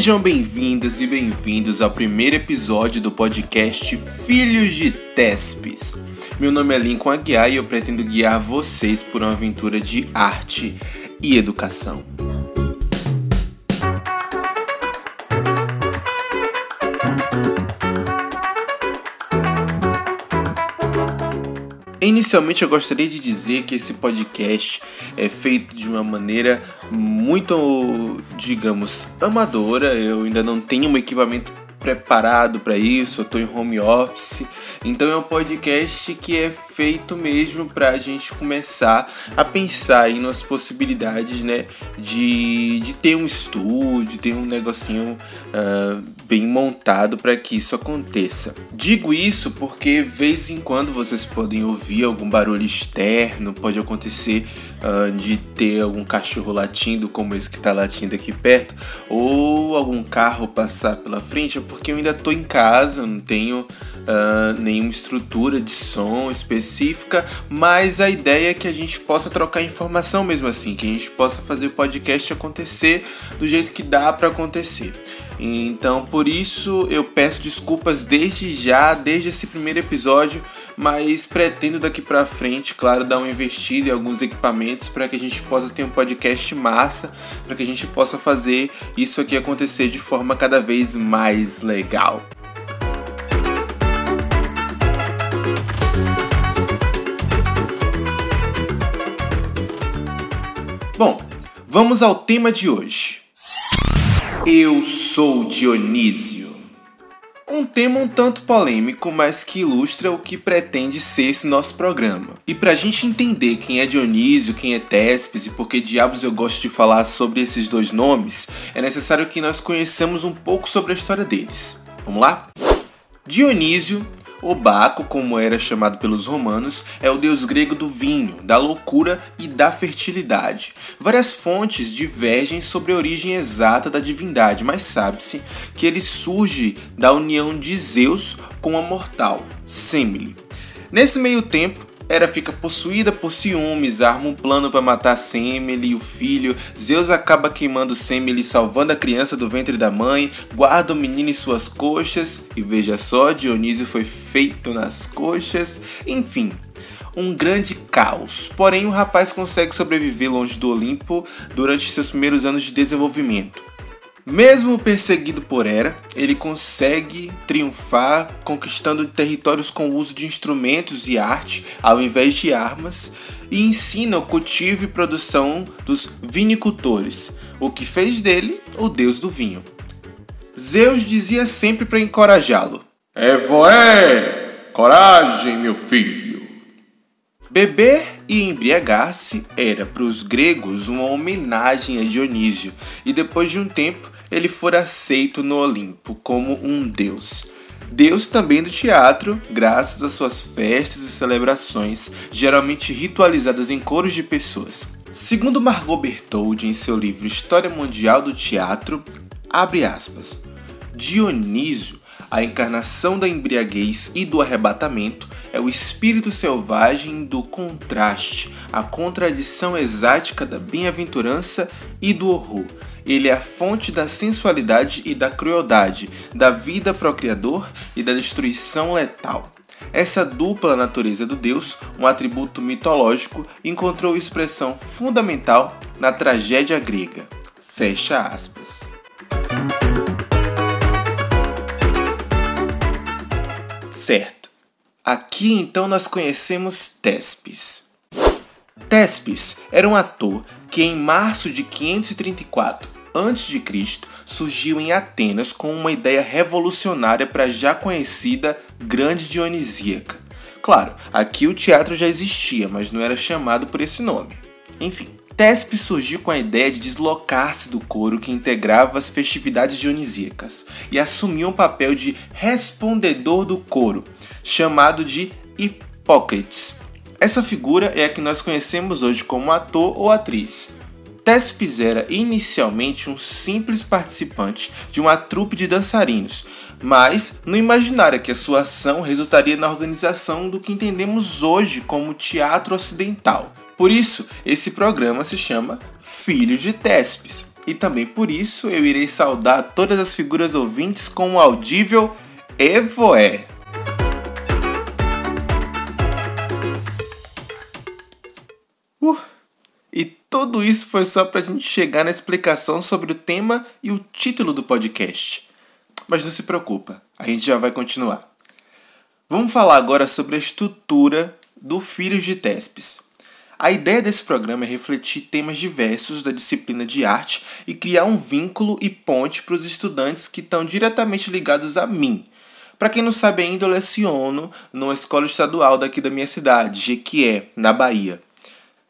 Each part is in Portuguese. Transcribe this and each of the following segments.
Sejam bem-vindas e bem-vindos ao primeiro episódio do podcast Filhos de Tespes. Meu nome é Lincoln Aguiar e eu pretendo guiar vocês por uma aventura de arte e educação. Inicialmente eu gostaria de dizer que esse podcast é feito de uma maneira muito, digamos, amadora. Eu ainda não tenho um equipamento preparado para isso, eu estou em home office. Então é um podcast que é feito mesmo para a gente começar a pensar aí nas possibilidades, né, de, de ter um estúdio, ter um negocinho uh, bem montado para que isso aconteça. Digo isso porque vez em quando vocês podem ouvir algum barulho externo, pode acontecer uh, de ter algum cachorro latindo, como esse que está latindo aqui perto, ou algum carro passar pela frente, é porque eu ainda estou em casa, não tenho uh, nenhuma estrutura de som específica, mas a ideia é que a gente possa trocar informação mesmo assim, que a gente possa fazer o podcast acontecer do jeito que dá para acontecer. Então, por isso eu peço desculpas desde já, desde esse primeiro episódio, mas pretendo daqui para frente, claro, dar uma investida em alguns equipamentos para que a gente possa ter um podcast massa, para que a gente possa fazer isso aqui acontecer de forma cada vez mais legal. Bom, vamos ao tema de hoje. Eu sou Dionísio. Um tema um tanto polêmico, mas que ilustra o que pretende ser esse nosso programa. E pra gente entender quem é Dionísio, quem é Tespes e por que diabos eu gosto de falar sobre esses dois nomes, é necessário que nós conheçamos um pouco sobre a história deles. Vamos lá? Dionísio o Baco, como era chamado pelos romanos, é o deus grego do vinho, da loucura e da fertilidade. Várias fontes divergem sobre a origem exata da divindade, mas sabe-se que ele surge da união de Zeus com a mortal, Semele. Nesse meio tempo, Hera fica possuída por ciúmes, arma um plano para matar Semele e o filho. Zeus acaba queimando Semele, salvando a criança do ventre da mãe, guarda o menino em suas coxas. E veja só, Dionísio foi feito nas coxas. Enfim, um grande caos. Porém, o rapaz consegue sobreviver longe do Olimpo durante seus primeiros anos de desenvolvimento. Mesmo perseguido por Hera, ele consegue triunfar conquistando territórios com o uso de instrumentos e arte ao invés de armas e ensina o cultivo e produção dos vinicultores, o que fez dele o deus do vinho. Zeus dizia sempre para encorajá-lo: Evoé, coragem, meu filho. Beber e embriagar-se era para os gregos uma homenagem a Dionísio, e depois de um tempo ele for aceito no Olimpo como um deus. Deus também do teatro, graças às suas festas e celebrações, geralmente ritualizadas em coros de pessoas. Segundo Margot Bertoldi em seu livro História Mundial do Teatro, abre aspas, Dionísio, a encarnação da embriaguez e do arrebatamento, é o espírito selvagem do contraste, a contradição exática da bem-aventurança e do horror, ele é a fonte da sensualidade e da crueldade, da vida procriador e da destruição letal. Essa dupla natureza do deus, um atributo mitológico, encontrou expressão fundamental na tragédia grega. Fecha aspas. Certo. Aqui então nós conhecemos Tespes. Tespes era um ator que em março de 534 a.C. surgiu em Atenas com uma ideia revolucionária para a já conhecida Grande Dionisíaca. Claro, aqui o teatro já existia, mas não era chamado por esse nome. Enfim, Tespe surgiu com a ideia de deslocar-se do coro que integrava as festividades dionisíacas e assumiu um papel de respondedor do coro, chamado de Hipócrates. Essa figura é a que nós conhecemos hoje como ator ou atriz. Tespes era inicialmente um simples participante de uma trupe de dançarinos, mas não imaginara que a sua ação resultaria na organização do que entendemos hoje como teatro ocidental. Por isso, esse programa se chama Filho de Tespes. e também por isso eu irei saudar todas as figuras ouvintes com o audível Evoé. Uh, e tudo isso foi só para a gente chegar na explicação sobre o tema e o título do podcast. Mas não se preocupa, a gente já vai continuar. Vamos falar agora sobre a estrutura do Filhos de Tespes. A ideia desse programa é refletir temas diversos da disciplina de arte e criar um vínculo e ponte para os estudantes que estão diretamente ligados a mim. Para quem não sabe ainda, eu leciono numa escola estadual daqui da minha cidade, Jequié, na Bahia.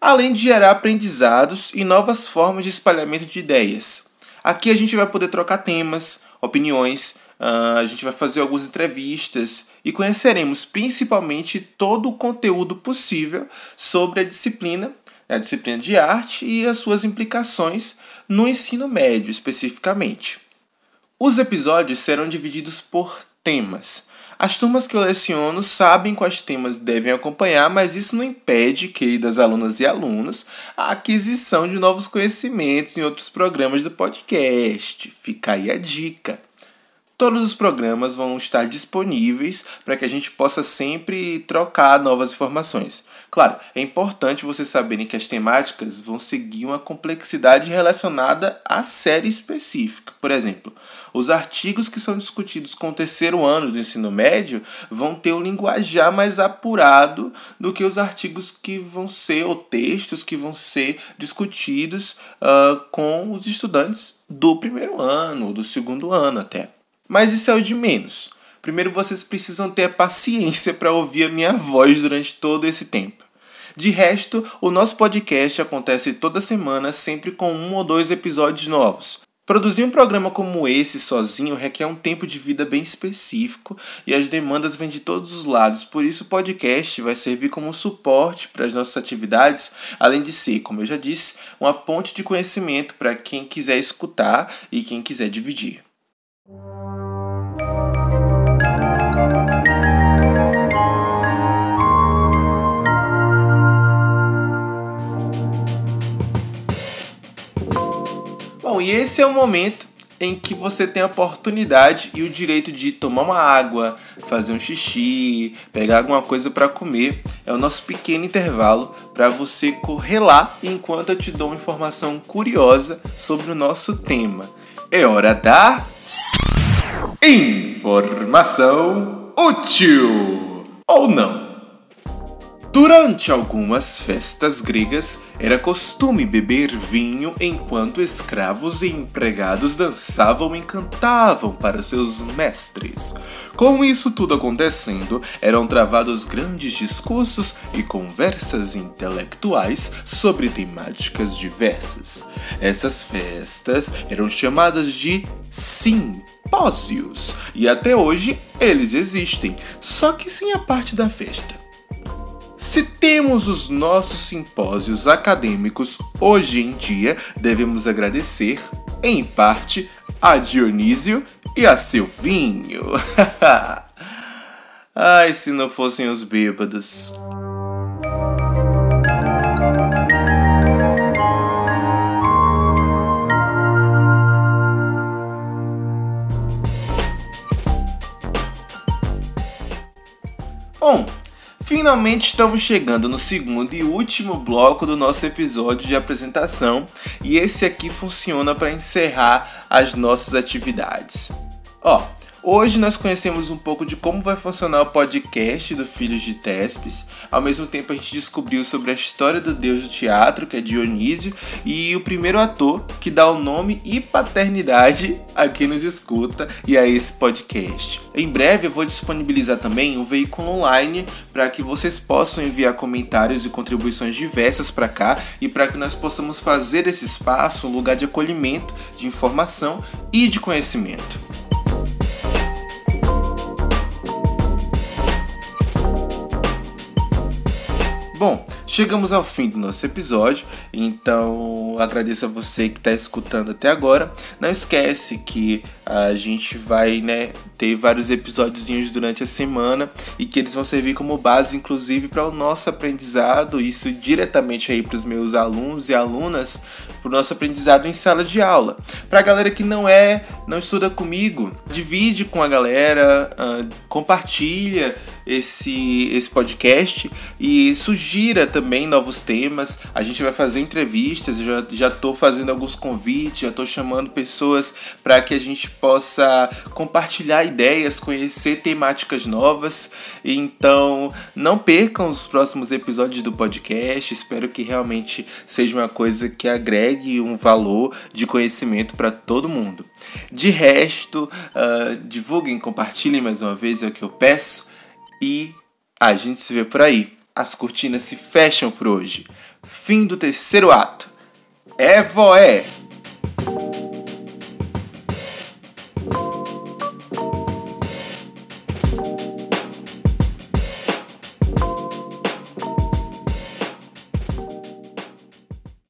Além de gerar aprendizados e novas formas de espalhamento de ideias. Aqui a gente vai poder trocar temas, opiniões, Uh, a gente vai fazer algumas entrevistas e conheceremos principalmente todo o conteúdo possível sobre a disciplina, a disciplina de arte e as suas implicações no ensino médio especificamente. Os episódios serão divididos por temas. As turmas que eu leciono sabem quais temas devem acompanhar, mas isso não impede, queridas alunas e alunos, a aquisição de novos conhecimentos em outros programas do podcast. Fica aí a dica. Todos os programas vão estar disponíveis para que a gente possa sempre trocar novas informações. Claro, é importante vocês saberem que as temáticas vão seguir uma complexidade relacionada à série específica. Por exemplo, os artigos que são discutidos com o terceiro ano do ensino médio vão ter um linguajar mais apurado do que os artigos que vão ser, ou textos que vão ser discutidos uh, com os estudantes do primeiro ano, ou do segundo ano até. Mas isso é o de menos. Primeiro vocês precisam ter paciência para ouvir a minha voz durante todo esse tempo. De resto, o nosso podcast acontece toda semana, sempre com um ou dois episódios novos. Produzir um programa como esse sozinho requer um tempo de vida bem específico e as demandas vêm de todos os lados, por isso o podcast vai servir como suporte para as nossas atividades, além de ser, como eu já disse, uma ponte de conhecimento para quem quiser escutar e quem quiser dividir. Bom, e esse é o momento em que você tem a oportunidade e o direito de tomar uma água, fazer um xixi, pegar alguma coisa para comer. É o nosso pequeno intervalo para você correr lá enquanto eu te dou uma informação curiosa sobre o nosso tema. É hora da informação útil ou não. Durante algumas festas gregas, era costume beber vinho enquanto escravos e empregados dançavam e cantavam para seus mestres. Com isso tudo acontecendo, eram travados grandes discursos e conversas intelectuais sobre temáticas diversas. Essas festas eram chamadas de simpósios, e até hoje eles existem, só que sem a parte da festa. Se temos os nossos simpósios acadêmicos hoje em dia, devemos agradecer, em parte, a Dionísio e a Silvinho. Ai, se não fossem os bêbados. Bom, Finalmente estamos chegando no segundo e último bloco do nosso episódio de apresentação, e esse aqui funciona para encerrar as nossas atividades. Ó, Hoje nós conhecemos um pouco de como vai funcionar o podcast do Filhos de Tespes. Ao mesmo tempo a gente descobriu sobre a história do deus do teatro, que é Dionísio, e o primeiro ator que dá o nome e paternidade a quem nos escuta e a esse podcast. Em breve eu vou disponibilizar também um veículo online para que vocês possam enviar comentários e contribuições diversas para cá e para que nós possamos fazer esse espaço um lugar de acolhimento, de informação e de conhecimento. Chegamos ao fim do nosso episódio, então agradeço a você que está escutando até agora. Não esquece que a gente vai né, ter vários episódios durante a semana e que eles vão servir como base, inclusive, para o nosso aprendizado, isso diretamente aí para os meus alunos e alunas, para o nosso aprendizado em sala de aula. Para a galera que não é, não estuda comigo, divide com a galera, uh, compartilha esse, esse podcast e sugira também novos temas. A gente vai fazer entrevistas, eu já estou fazendo alguns convites, já estou chamando pessoas para que a gente possa compartilhar ideias, conhecer temáticas novas. Então, não percam os próximos episódios do podcast. Espero que realmente seja uma coisa que agregue um valor de conhecimento para todo mundo. De resto, uh, divulguem, compartilhem mais uma vez, é o que eu peço. E a gente se vê por aí. As cortinas se fecham por hoje. Fim do terceiro ato. É voé!